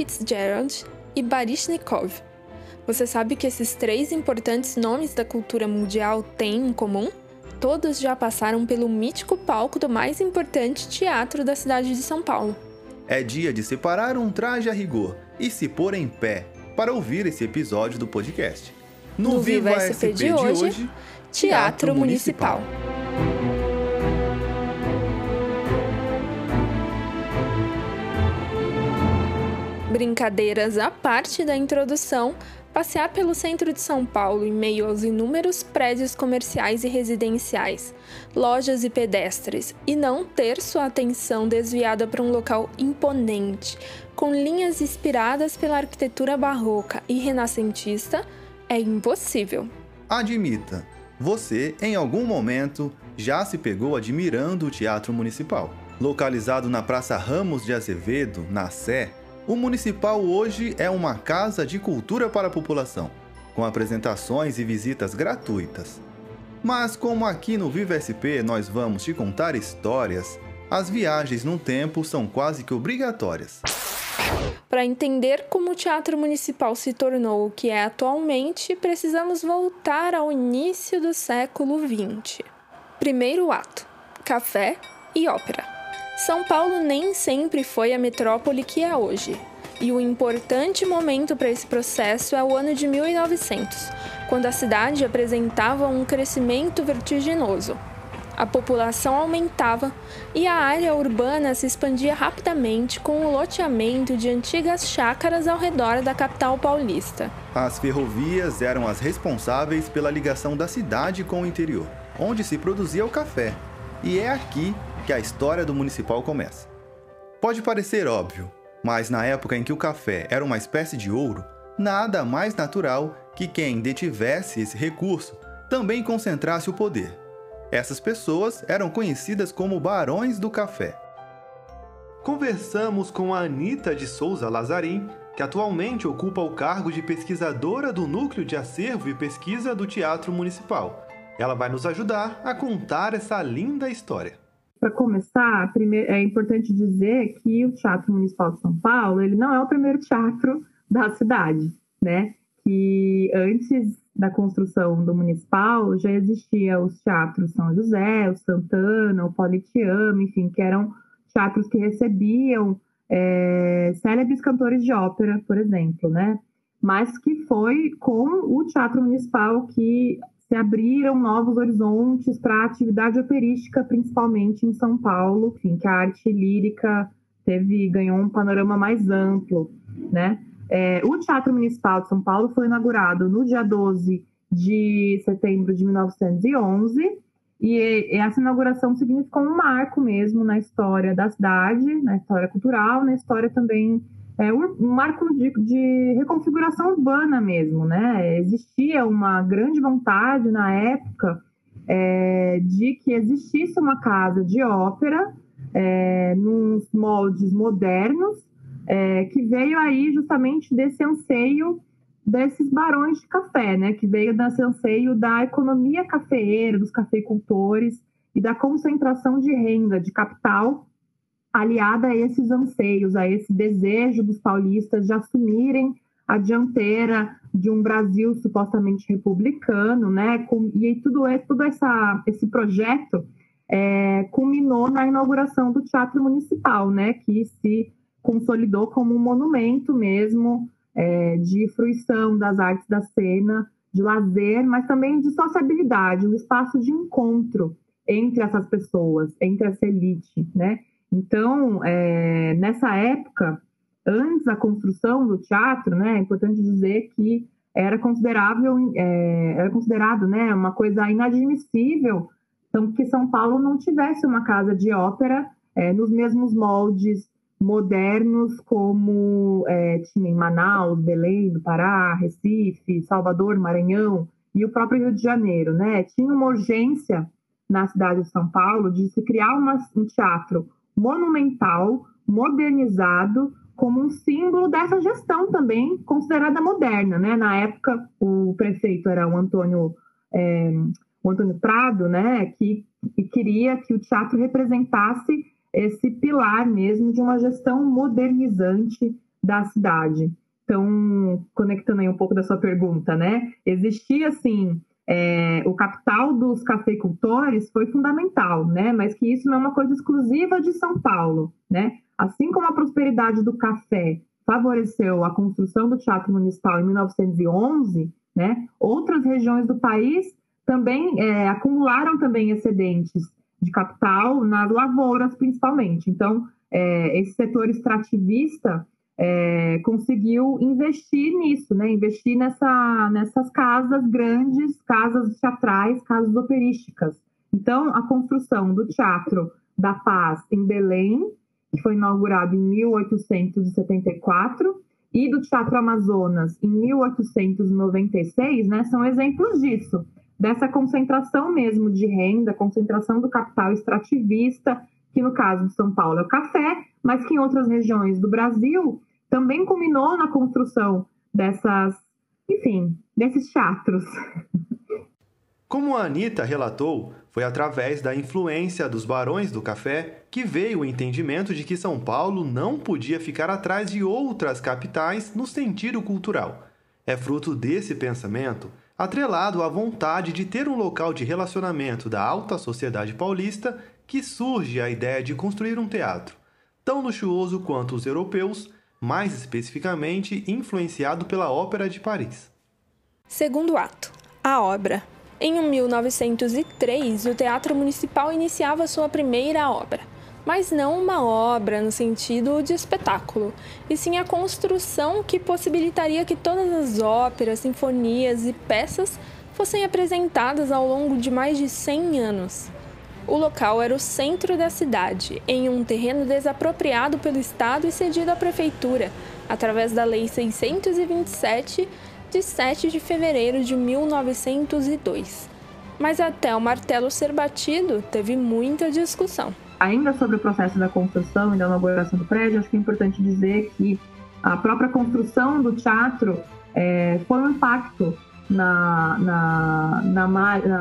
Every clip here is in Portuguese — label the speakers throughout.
Speaker 1: Fitzgerald e Baryshnikov. Você sabe que esses três importantes nomes da cultura mundial têm em comum? Todos já passaram pelo mítico palco do mais importante teatro da cidade de São Paulo.
Speaker 2: É dia de separar um traje a rigor e se pôr em pé para ouvir esse episódio do podcast.
Speaker 1: No, no Viva SP, SP de, hoje, de hoje Teatro, Teatro Municipal. Municipal. Brincadeiras à parte da introdução, passear pelo centro de São Paulo em meio aos inúmeros prédios comerciais e residenciais, lojas e pedestres, e não ter sua atenção desviada para um local imponente, com linhas inspiradas pela arquitetura barroca e renascentista, é impossível.
Speaker 2: Admita, você em algum momento já se pegou admirando o Teatro Municipal. Localizado na Praça Ramos de Azevedo, na Sé, o Municipal hoje é uma casa de cultura para a população, com apresentações e visitas gratuitas. Mas como aqui no Viva SP nós vamos te contar histórias, as viagens no tempo são quase que obrigatórias.
Speaker 1: Para entender como o Teatro Municipal se tornou o que é atualmente, precisamos voltar ao início do século XX. Primeiro ato: café e ópera. São Paulo nem sempre foi a metrópole que é hoje. E o importante momento para esse processo é o ano de 1900, quando a cidade apresentava um crescimento vertiginoso. A população aumentava e a área urbana se expandia rapidamente com o loteamento de antigas chácaras ao redor da capital paulista.
Speaker 2: As ferrovias eram as responsáveis pela ligação da cidade com o interior, onde se produzia o café. E é aqui que a história do municipal começa. Pode parecer óbvio, mas na época em que o café era uma espécie de ouro, nada mais natural que quem detivesse esse recurso também concentrasse o poder. Essas pessoas eram conhecidas como barões do café. Conversamos com a Anita de Souza Lazarim, que atualmente ocupa o cargo de pesquisadora do Núcleo de Acervo e Pesquisa do Teatro Municipal. Ela vai nos ajudar a contar essa linda história.
Speaker 3: Para começar, é importante dizer que o Teatro Municipal de São Paulo ele não é o primeiro teatro da cidade, né? Que antes da construção do municipal já existia os teatros São José, o Santana, o Politeama, enfim, que eram teatros que recebiam é, célebres cantores de ópera, por exemplo, né? Mas que foi com o Teatro Municipal que se abriram novos horizontes para a atividade operística, principalmente em São Paulo, enfim, que a arte lírica teve ganhou um panorama mais amplo, né? É, o Teatro Municipal de São Paulo foi inaugurado no dia 12 de setembro de 1911 e essa inauguração significou um marco mesmo na história da cidade, na história cultural, na história também é um marco de, de, reconfiguração urbana mesmo, né? Existia uma grande vontade na época é, de que existisse uma casa de ópera é, nos moldes modernos, é, que veio aí justamente desse anseio desses barões de café, né? Que veio desse anseio da economia cafeeira, dos cafeicultores e da concentração de renda, de capital aliada a esses anseios, a esse desejo dos paulistas de assumirem a dianteira de um Brasil supostamente republicano, né? E aí tudo, é, tudo essa, esse projeto é, culminou na inauguração do Teatro Municipal, né? Que se consolidou como um monumento mesmo é, de fruição das artes da cena, de lazer, mas também de sociabilidade, um espaço de encontro entre essas pessoas, entre essa elite, né? Então, é, nessa época, antes da construção do teatro, né, é importante dizer que era considerável, é, era considerado, né, uma coisa inadmissível, então que São Paulo não tivesse uma casa de ópera é, nos mesmos moldes modernos como é, tinha em Manaus, Belém do Pará, Recife, Salvador, Maranhão e o próprio Rio de Janeiro, né? Tinha uma urgência na cidade de São Paulo de se criar uma, um teatro monumental, modernizado, como um símbolo dessa gestão também considerada moderna. Né? Na época, o prefeito era o Antônio, é, o Antônio Prado, né? que, que queria que o teatro representasse esse pilar mesmo de uma gestão modernizante da cidade. Então, conectando aí um pouco da sua pergunta, né? Existia, assim, é, o capital dos cafeicultores foi fundamental, né? Mas que isso não é uma coisa exclusiva de São Paulo, né? Assim como a prosperidade do café favoreceu a construção do Teatro Municipal em 1911, né? Outras regiões do país também é, acumularam também excedentes de capital nas lavouras, principalmente. Então, é, esse setor extrativista é, conseguiu investir nisso, né? Investir nessa, nessas casas grandes, casas teatrais, casas operísticas. Então, a construção do Teatro da Paz em Belém, que foi inaugurado em 1874, e do Teatro Amazonas em 1896, né, são exemplos disso, dessa concentração mesmo de renda, concentração do capital extrativista, que no caso de São Paulo é o café, mas que em outras regiões do Brasil também culminou na construção dessas, enfim, desses teatros.
Speaker 2: Como a Anitta relatou, foi através da influência dos barões do café que veio o entendimento de que São Paulo não podia ficar atrás de outras capitais no sentido cultural. É fruto desse pensamento, atrelado à vontade de ter um local de relacionamento da alta sociedade paulista, que surge a ideia de construir um teatro, tão luxuoso quanto os europeus, mais especificamente influenciado pela Ópera de Paris.
Speaker 1: Segundo ato: a obra. Em 1903, o Teatro Municipal iniciava sua primeira obra, mas não uma obra no sentido de espetáculo, e sim a construção que possibilitaria que todas as óperas, sinfonias e peças fossem apresentadas ao longo de mais de 100 anos. O local era o centro da cidade, em um terreno desapropriado pelo Estado e cedido à Prefeitura, através da Lei 627, de 7 de fevereiro de 1902. Mas até o martelo ser batido, teve muita discussão.
Speaker 3: Ainda sobre o processo da construção e da inauguração do prédio, acho que é importante dizer que a própria construção do teatro é, foi um impacto na, na, na,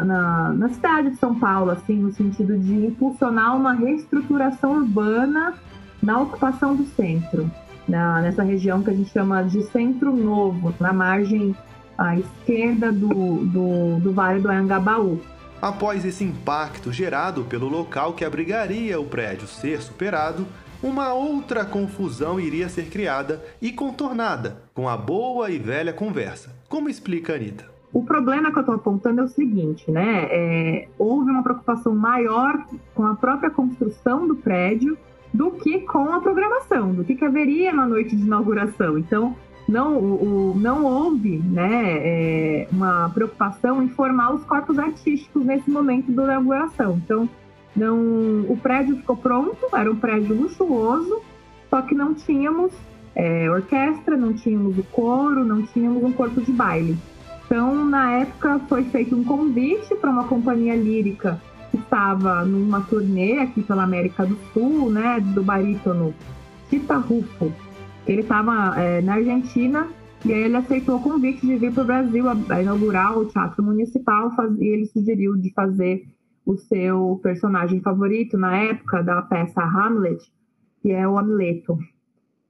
Speaker 3: na, na cidade de São Paulo, assim, no sentido de impulsionar uma reestruturação urbana na ocupação do centro, na, nessa região que a gente chama de Centro Novo, na margem à esquerda do, do, do Vale do Anhangabaú.
Speaker 2: Após esse impacto gerado pelo local que abrigaria o prédio ser superado, uma outra confusão iria ser criada e contornada com a boa e velha conversa. Como explica a Anitta?
Speaker 3: O problema que eu estou apontando é o seguinte, né? É, houve uma preocupação maior com a própria construção do prédio do que com a programação, do que, que haveria na noite de inauguração. Então, não, o, não houve né, é, uma preocupação em formar os corpos artísticos nesse momento da inauguração. Então, não, o prédio ficou pronto, era um prédio luxuoso, só que não tínhamos é, orquestra, não tínhamos o coro, não tínhamos um corpo de baile. Então, na época, foi feito um convite para uma companhia lírica que estava numa turnê aqui pela América do Sul, né, do barítono Tita Rufo. Ele estava é, na Argentina e aí ele aceitou o convite de vir para o Brasil a, a, inaugurar o Teatro Municipal faz, e ele sugeriu de fazer o seu personagem favorito na época da peça Hamlet, que é o Hamleto.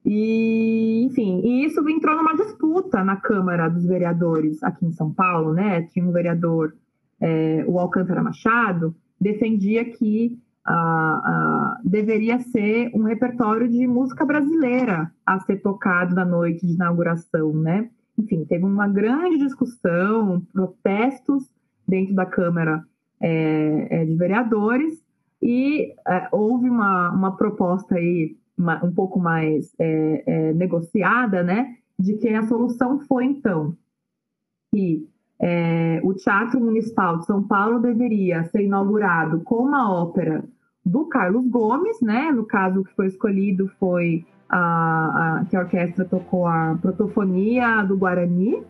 Speaker 3: E, enfim, e isso entrou numa disputa na Câmara dos Vereadores aqui em São Paulo, né? Tinha um vereador, é, o Alcântara Machado, defendia que ah, ah, deveria ser um repertório de música brasileira a ser tocado na noite de inauguração, né? Enfim, teve uma grande discussão, protestos dentro da Câmara é, é, de Vereadores e é, houve uma, uma proposta aí uma, um pouco mais é, negociada, né? De que a solução foi então que é, o Teatro Municipal de São Paulo deveria ser inaugurado com uma ópera do Carlos Gomes, né? No caso, o que foi escolhido foi a, a, que a orquestra tocou a protofonia do Guarani,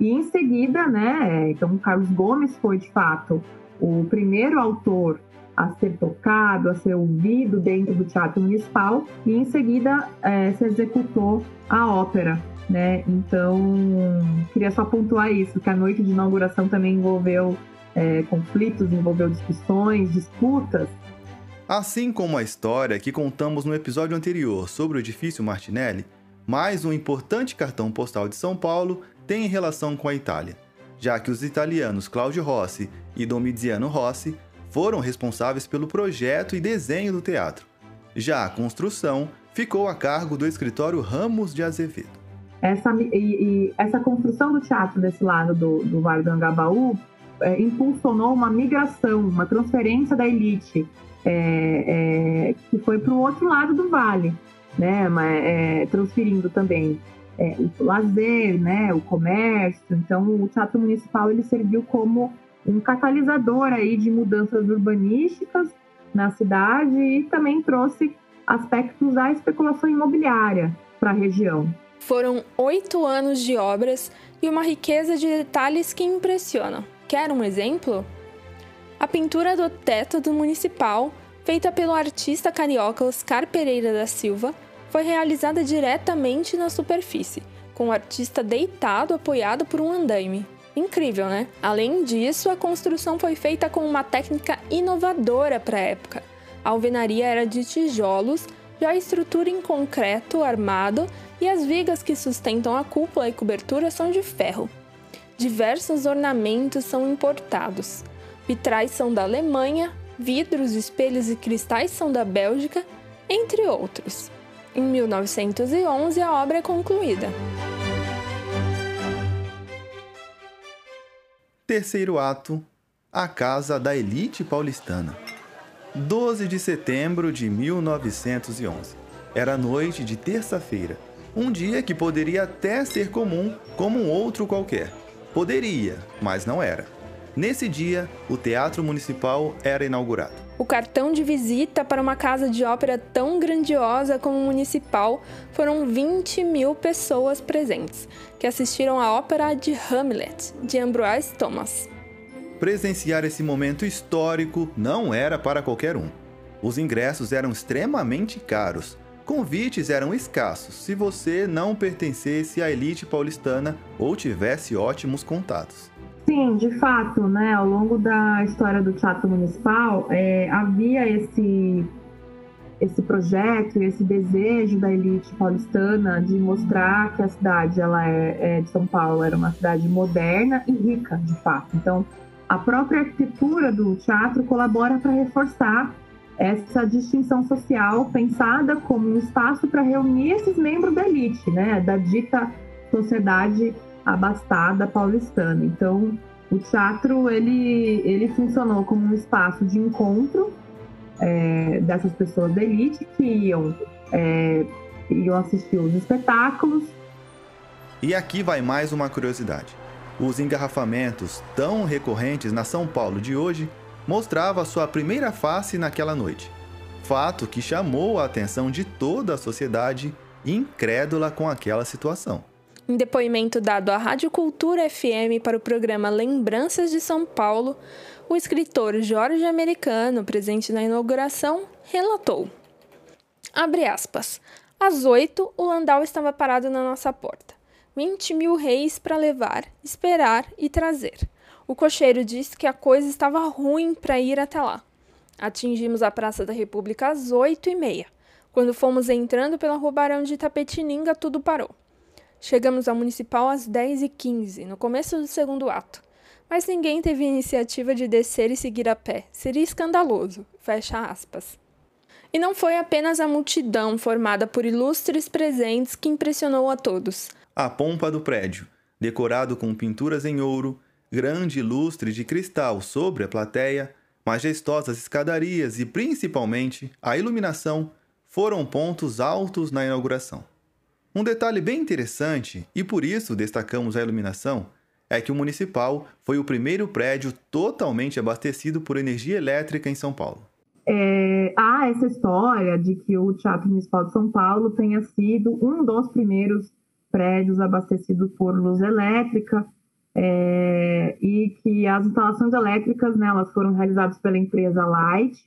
Speaker 3: e em seguida, né? Então, o Carlos Gomes foi de fato o primeiro autor a ser tocado, a ser ouvido dentro do Teatro Municipal, e em seguida é, se executou a ópera né? Então, queria só pontuar isso, que a noite de inauguração também envolveu é, conflitos, envolveu discussões, disputas.
Speaker 2: Assim como a história que contamos no episódio anterior sobre o edifício Martinelli, mais um importante cartão postal de São Paulo tem relação com a Itália, já que os italianos Claudio Rossi e Domiziano Rossi foram responsáveis pelo projeto e desenho do teatro. Já a construção ficou a cargo do escritório Ramos de Azevedo.
Speaker 3: Essa, e, e essa construção do teatro desse lado do, do Vale do Angabaú é, impulsionou uma migração, uma transferência da elite é, é, que foi para o outro lado do vale, né, é, transferindo também é, o lazer, né, o comércio. Então, o Teatro Municipal ele serviu como um catalisador aí de mudanças urbanísticas na cidade e também trouxe aspectos da especulação imobiliária para a região.
Speaker 1: Foram oito anos de obras e uma riqueza de detalhes que impressionam. Quer um exemplo? A pintura do teto do municipal, feita pelo artista carioca Oscar Pereira da Silva, foi realizada diretamente na superfície, com o artista deitado apoiado por um andaime. Incrível, né? Além disso, a construção foi feita com uma técnica inovadora para a época. A alvenaria era de tijolos, já a estrutura em concreto armado e as vigas que sustentam a cúpula e cobertura são de ferro. Diversos ornamentos são importados. Vitrais são da Alemanha, vidros, espelhos e cristais são da Bélgica, entre outros. Em 1911, a obra é concluída.
Speaker 2: Terceiro ato: A Casa da Elite Paulistana. 12 de setembro de 1911. Era noite de terça-feira. Um dia que poderia até ser comum como um outro qualquer. Poderia, mas não era. Nesse dia, o Teatro Municipal era inaugurado.
Speaker 1: O cartão de visita para uma casa de ópera tão grandiosa como o Municipal foram 20 mil pessoas presentes, que assistiram à ópera de Hamlet, de Ambroise Thomas.
Speaker 2: Presenciar esse momento histórico não era para qualquer um. Os ingressos eram extremamente caros, Convites eram escassos se você não pertencesse à elite paulistana ou tivesse ótimos contatos.
Speaker 3: Sim, de fato, né? Ao longo da história do Teatro Municipal, é, havia esse esse projeto, esse desejo da elite paulistana de mostrar que a cidade, ela é, é de São Paulo, era uma cidade moderna e rica, de fato. Então, a própria arquitetura do teatro colabora para reforçar essa distinção social pensada como um espaço para reunir esses membros da elite, né, da dita sociedade abastada paulistana. Então, o teatro ele, ele funcionou como um espaço de encontro é, dessas pessoas da elite que iam, é, iam assistir os espetáculos.
Speaker 2: E aqui vai mais uma curiosidade. Os engarrafamentos tão recorrentes na São Paulo de hoje mostrava sua primeira face naquela noite. Fato que chamou a atenção de toda a sociedade, incrédula com aquela situação.
Speaker 1: Em depoimento dado à Rádio Cultura FM para o programa Lembranças de São Paulo, o escritor Jorge Americano, presente na inauguração, relatou: Abre aspas. Às oito, o Landau estava parado na nossa porta. 20 mil reis para levar, esperar e trazer. O cocheiro disse que a coisa estava ruim para ir até lá. Atingimos a Praça da República às oito e meia. Quando fomos entrando pela Rua Barão de Tapetininga, tudo parou. Chegamos ao Municipal às dez e quinze, no começo do segundo ato. Mas ninguém teve iniciativa de descer e seguir a pé. Seria escandaloso. Fecha aspas. E não foi apenas a multidão formada por ilustres presentes que impressionou a todos.
Speaker 2: A pompa do prédio, decorado com pinturas em ouro, grande lustre de cristal sobre a plateia, majestosas escadarias e principalmente a iluminação foram pontos altos na inauguração. Um detalhe bem interessante, e por isso destacamos a iluminação, é que o Municipal foi o primeiro prédio totalmente abastecido por energia elétrica em São Paulo.
Speaker 3: É, há essa história de que o Teatro Municipal de São Paulo tenha sido um dos primeiros prédios abastecidos por luz elétrica, é, e que as instalações elétricas né, elas foram realizadas pela empresa Light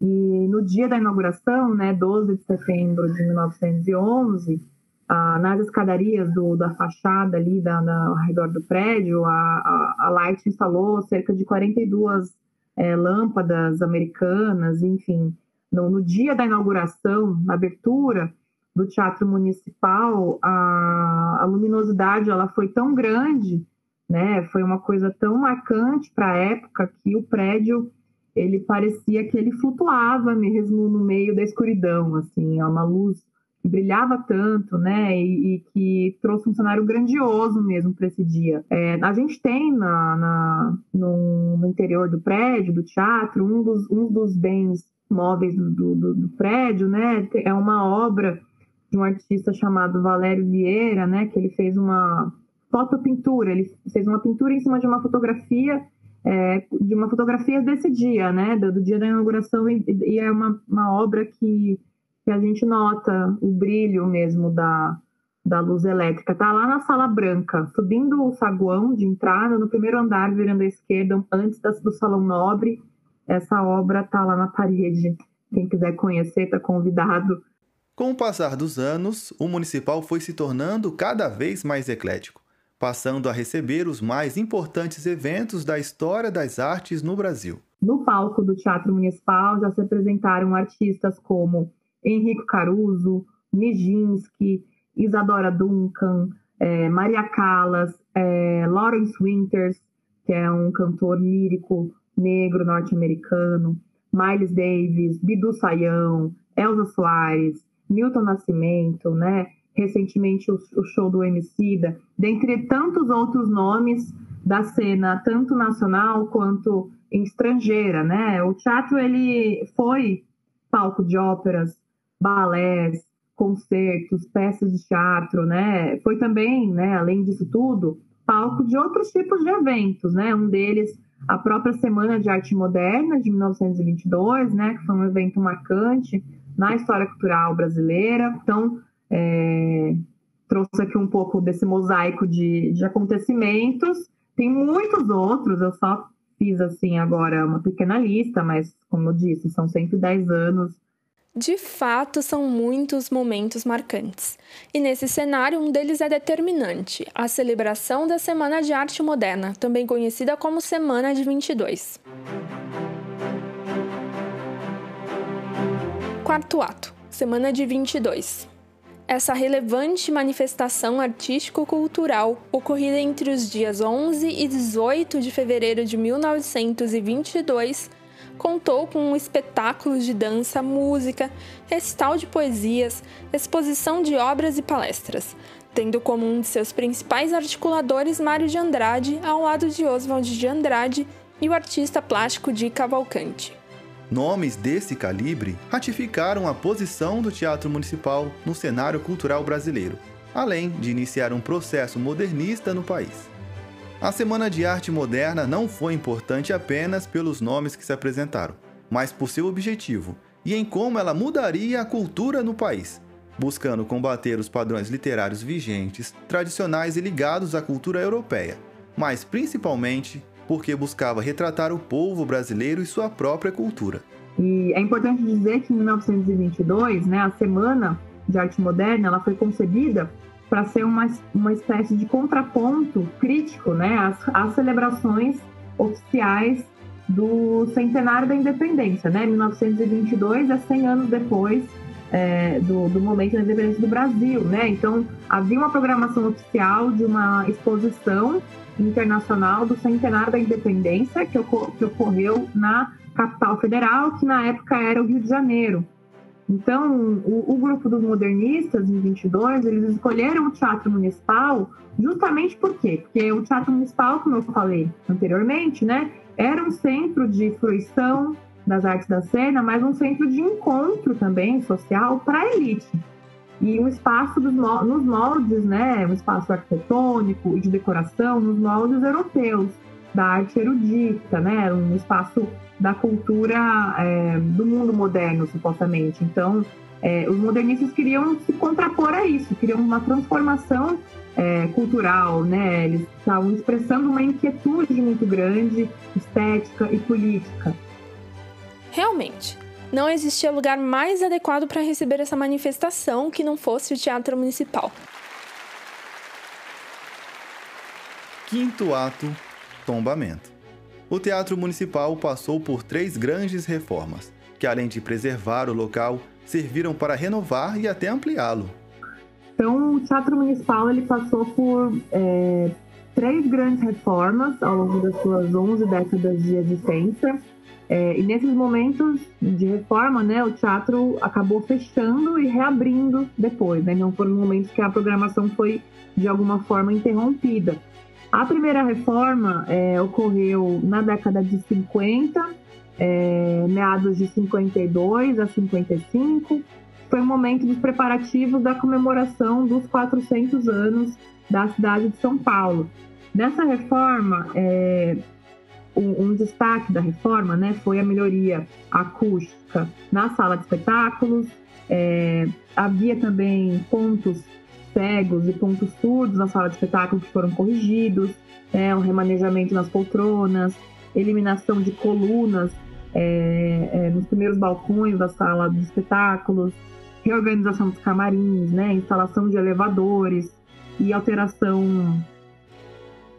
Speaker 3: e no dia da inauguração, né, 12 de setembro de 1911, ah, nas escadarias do, da fachada ali da, ao redor do prédio, a, a, a Light instalou cerca de 42 é, lâmpadas americanas, enfim. No, no dia da inauguração, na abertura, do Teatro Municipal, a, a luminosidade ela foi tão grande, né? Foi uma coisa tão marcante para a época que o prédio ele parecia que ele flutuava mesmo no meio da escuridão, assim, é uma luz brilhava tanto, né, e, e, que trouxe um cenário grandioso mesmo para esse dia. É, a gente tem na, na no, no, interior do prédio, do teatro, um dos, um dos bens móveis do, do, do prédio, né, é uma obra de um artista chamado Valério Vieira, né, que ele fez uma fotopintura, ele fez uma pintura em cima de uma fotografia é, de uma fotografia desse dia, né, do, do dia da inauguração, e, e é uma, uma obra que que a gente nota o brilho mesmo da, da luz elétrica. Tá lá na sala branca, subindo o saguão de entrada, no primeiro andar, virando à esquerda, antes do salão nobre. Essa obra tá lá na parede. Quem quiser conhecer, tá convidado.
Speaker 2: Com o passar dos anos, o municipal foi se tornando cada vez mais eclético, passando a receber os mais importantes eventos da história das artes no Brasil.
Speaker 3: No palco do Teatro Municipal já se apresentaram artistas como Henrique Caruso, Nijinsky, Isadora Duncan, é, Maria Callas, é, Lawrence Winters, que é um cantor lírico negro norte-americano, Miles Davis, Bidu Sayão, Elza Soares, Milton Nascimento, né? recentemente o, o show do Emicida, dentre tantos outros nomes da cena, tanto nacional quanto estrangeira, né? O teatro ele foi palco de óperas balés, concertos, peças de teatro, né? Foi também, né, além disso tudo, palco de outros tipos de eventos, né? Um deles, a própria Semana de Arte Moderna de 1922, né, que foi um evento marcante na história cultural brasileira. Então, é, trouxe aqui um pouco desse mosaico de, de acontecimentos. Tem muitos outros, eu só fiz assim agora uma pequena lista, mas como eu disse, são 110 anos
Speaker 1: de fato, são muitos momentos marcantes. E nesse cenário, um deles é determinante: a celebração da Semana de Arte Moderna, também conhecida como Semana de 22. Quarto ato: Semana de 22. Essa relevante manifestação artístico-cultural, ocorrida entre os dias 11 e 18 de fevereiro de 1922, contou com espetáculos de dança, música, recital de poesias, exposição de obras e palestras, tendo como um de seus principais articuladores Mário de Andrade, ao lado de Oswald de Andrade e o artista plástico de Cavalcante.
Speaker 2: Nomes desse calibre ratificaram a posição do Teatro Municipal no cenário cultural brasileiro, além de iniciar um processo modernista no país. A Semana de Arte Moderna não foi importante apenas pelos nomes que se apresentaram, mas por seu objetivo e em como ela mudaria a cultura no país, buscando combater os padrões literários vigentes, tradicionais e ligados à cultura europeia, mas principalmente porque buscava retratar o povo brasileiro e sua própria cultura.
Speaker 3: E é importante dizer que em 1922, né, a Semana de Arte Moderna, ela foi concebida para ser uma, uma espécie de contraponto crítico né, às, às celebrações oficiais do centenário da independência, né? 1922 é 100 anos depois é, do, do, momento da independência do Brasil, né? Então havia uma programação oficial de uma exposição internacional do centenário da independência que, que ocorreu na capital federal, que na época era o Rio de Janeiro. Então, o, o, grupo dos modernistas, em 22, eles escolheram o Teatro Municipal justamente por quê? Porque o Teatro Municipal, como eu falei anteriormente, né, era um centro de fruição das artes da cena, mas um centro de encontro também social para a elite. E um espaço dos, nos moldes, né, um espaço arquitetônico e de decoração nos moldes europeus, da arte erudita, né, um espaço da cultura é, do mundo moderno, supostamente. Então, é, os modernistas queriam se contrapor a isso, queriam uma transformação é, cultural, né? Eles estavam expressando uma inquietude muito grande, estética e política.
Speaker 1: Realmente, não existia lugar mais adequado para receber essa manifestação que não fosse o Teatro Municipal.
Speaker 2: Quinto ato: tombamento o Teatro Municipal passou por três grandes reformas, que além de preservar o local, serviram para renovar e até ampliá-lo.
Speaker 3: Então, o Teatro Municipal ele passou por é, três grandes reformas ao longo das suas 11 décadas de existência. É, e nesses momentos de reforma, né, o teatro acabou fechando e reabrindo depois. Né? Não foram momentos que a programação foi, de alguma forma, interrompida. A primeira reforma é, ocorreu na década de 50, é, meados de 52 a 55. Foi o momento dos preparativos da comemoração dos 400 anos da cidade de São Paulo. Nessa reforma, é, um, um, destaque da reforma né, foi a melhoria acústica na sala de espetáculos. É, havia também pontos cegos e pontos surdos na sala de espetáculo que foram corrigidos, é, um remanejamento nas poltronas, eliminação de colunas é, é, nos primeiros balcões da sala de espetáculos, reorganização dos camarins, né, instalação de elevadores e alteração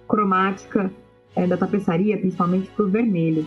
Speaker 3: cromática é, da tapeçaria, principalmente para o vermelho.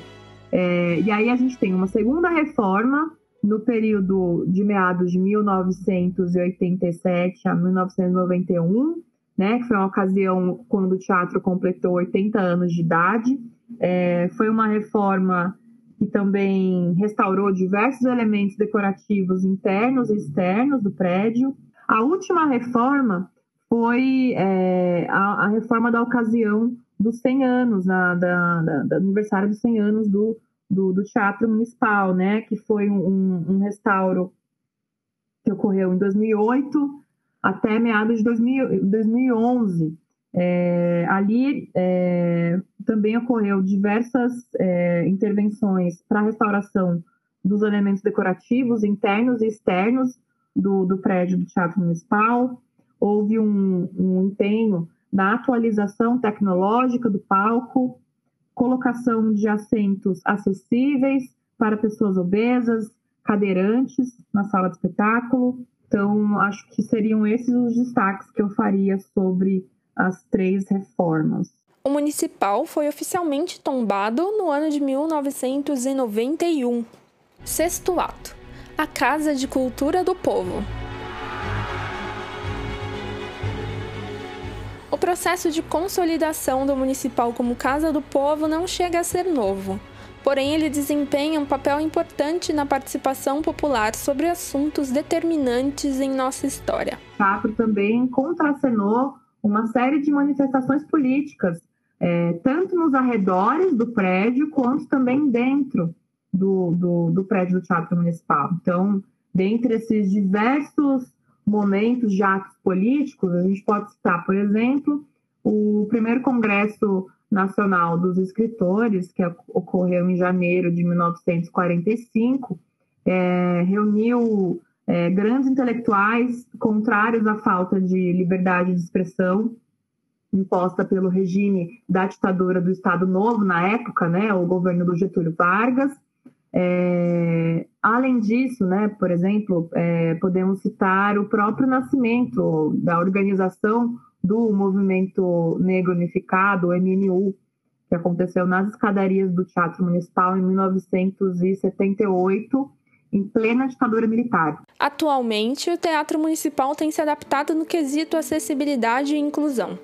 Speaker 3: É, e aí a gente tem uma segunda reforma no período de meados de 1987 a 1991, né, que foi uma ocasião quando o teatro completou 80 anos de idade. É, foi uma reforma que também restaurou diversos elementos decorativos internos e externos do prédio. A última reforma foi é, a, a, reforma da ocasião dos 100 anos, na, da, da, do aniversário dos 100 anos do, do, do Teatro Municipal, né, que foi um, um, restauro que ocorreu em 2008 até meados de 2000, 2011. É, ali é, também ocorreu diversas é, intervenções para a restauração dos elementos decorativos internos e externos do, do prédio do Teatro Municipal. Houve um, um empenho na atualização tecnológica do palco, colocação de assentos acessíveis para pessoas obesas, cadeirantes na sala de espetáculo. Então, acho que seriam esses os destaques que eu faria sobre as três reformas.
Speaker 1: O municipal foi oficialmente tombado no ano de 1991. Sexto ato: A Casa de Cultura do Povo. O processo de consolidação do municipal como Casa do Povo não chega a ser novo, porém ele desempenha um papel importante na participação popular sobre assuntos determinantes em nossa história.
Speaker 3: O teatro também contracenou uma série de manifestações políticas, é, tanto nos arredores do prédio, quanto também dentro do, do, do prédio do Teatro Municipal. Então, dentre esses diversos momentos de atos políticos, a gente pode citar, por exemplo, o primeiro Congresso Nacional dos Escritores, que ocorreu em janeiro de 1945, é, reuniu é, grandes intelectuais contrários à falta de liberdade de expressão imposta pelo regime da ditadura do Estado Novo na época, né, o governo do Getúlio Vargas, é, além disso, né, por exemplo, é, podemos citar o próprio nascimento da organização do Movimento Negro Unificado, o MNU, que aconteceu nas escadarias do Teatro Municipal em 1978, em plena ditadura militar.
Speaker 1: Atualmente, o Teatro Municipal tem se adaptado no quesito acessibilidade e inclusão,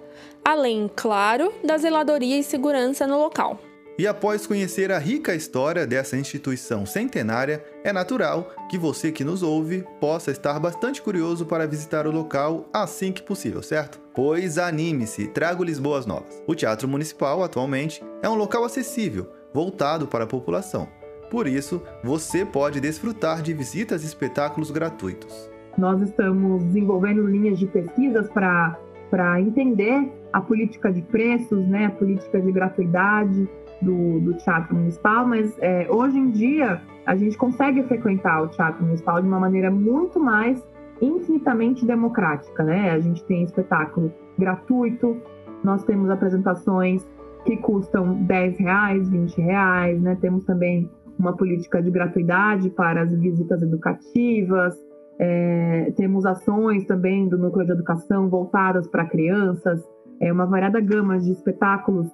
Speaker 1: além, claro, da zeladoria e segurança no local.
Speaker 2: E após conhecer a rica história dessa instituição centenária, é natural que você que nos ouve possa estar bastante curioso para visitar o local assim que possível, certo? Pois anime-se, trago-lhes boas novas. O Teatro Municipal, atualmente, é um local acessível, voltado para a população. Por isso, você pode desfrutar de visitas e espetáculos gratuitos.
Speaker 3: Nós estamos desenvolvendo linhas de pesquisas para entender a política de preços, né, a política de gratuidade, do, do Teatro Municipal, mas é, hoje em dia a gente consegue frequentar o Teatro Municipal de uma maneira muito mais infinitamente democrática, né? A gente tem espetáculo gratuito, nós temos apresentações que custam 10 reais, 20 reais, né? Temos também uma política de gratuidade para as visitas educativas, é, temos ações também do núcleo de educação voltadas para crianças, é uma variada gama de espetáculos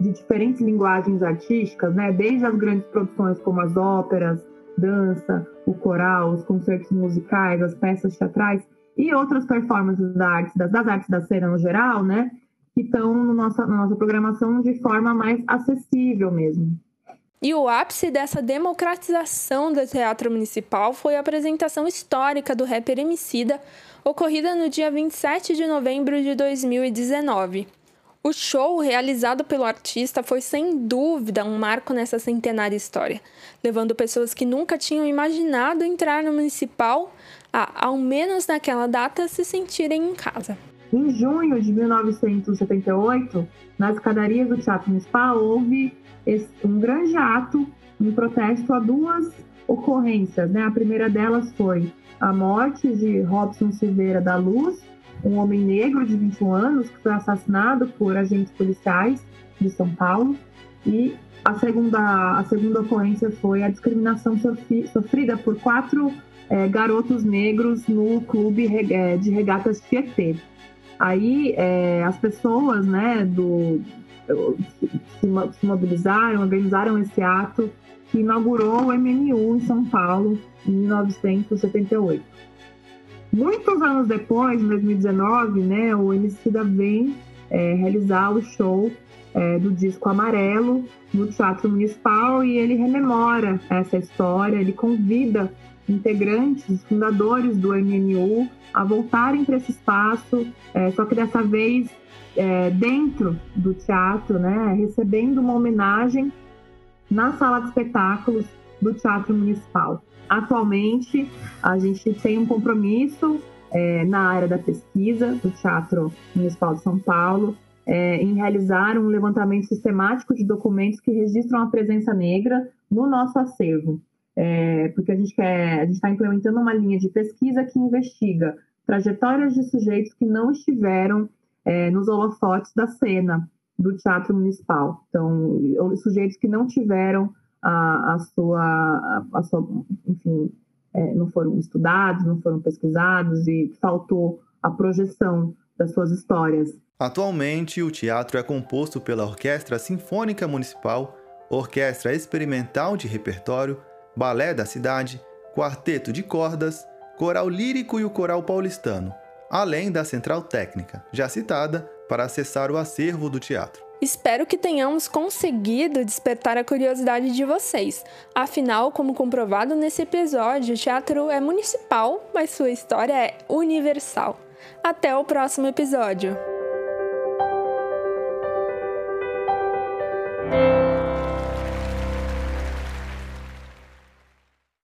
Speaker 3: de diferentes linguagens artísticas, né? Desde as grandes produções como as óperas, dança, o coral, os concertos musicais, as peças teatrais e outras performances da arte, das, das artes da cena no geral, né? Que estão no nossa, na nossa programação de forma mais acessível mesmo.
Speaker 1: E o ápice dessa democratização do teatro municipal foi a apresentação histórica do rapper Emicida, ocorrida no dia 27 de novembro de 2019. O show realizado pelo artista foi sem dúvida um marco nessa centenária história, levando pessoas que nunca tinham imaginado entrar no municipal a, ao menos naquela data, se sentirem em casa.
Speaker 3: Em junho de 1978, nas escadarias do Teatro Municipal, houve um grande ato em protesto a duas ocorrências. Né? A primeira delas foi a morte de Robson Silveira da Luz, um homem negro de 21 anos que foi assassinado por agentes policiais de São Paulo. E a segunda, a segunda ocorrência foi a discriminação sofrida por quatro é, garotos negros no clube é, de regatas Tietê. Aí é, as pessoas né, do, se, se mobilizaram, organizaram esse ato que inaugurou o MMU em São Paulo em 1978. Muitos anos depois, em 2019, né, o Emicida vem é, realizar o show é, do disco Amarelo no Teatro Municipal e ele rememora essa história, ele convida integrantes, fundadores do MMU a voltarem para esse espaço, é, só que dessa vez é, dentro do teatro, né, recebendo uma homenagem na sala de espetáculos do Teatro Municipal. Atualmente, a gente tem um compromisso é, na área da pesquisa do Teatro Municipal de São Paulo é, em realizar um levantamento sistemático de documentos que registram a presença negra no nosso acervo. É, porque a gente quer, está implementando uma linha de pesquisa que investiga trajetórias de sujeitos que não estiveram é, nos holofotes da cena do Teatro Municipal. Então, sujeitos que não tiveram a, a, sua, a, sua, enfim, é, não foram estudados, não foram pesquisados e faltou a projeção das suas histórias.
Speaker 2: Atualmente, o teatro é composto pela Orquestra Sinfônica Municipal, Orquestra Experimental de Repertório, Balé da Cidade, Quarteto de Cordas, Coral Lírico e o Coral Paulistano, além da Central Técnica, já citada, para acessar o acervo do teatro.
Speaker 1: Espero que tenhamos conseguido despertar a curiosidade de vocês. Afinal, como comprovado nesse episódio, o teatro é municipal, mas sua história é universal. Até o próximo episódio!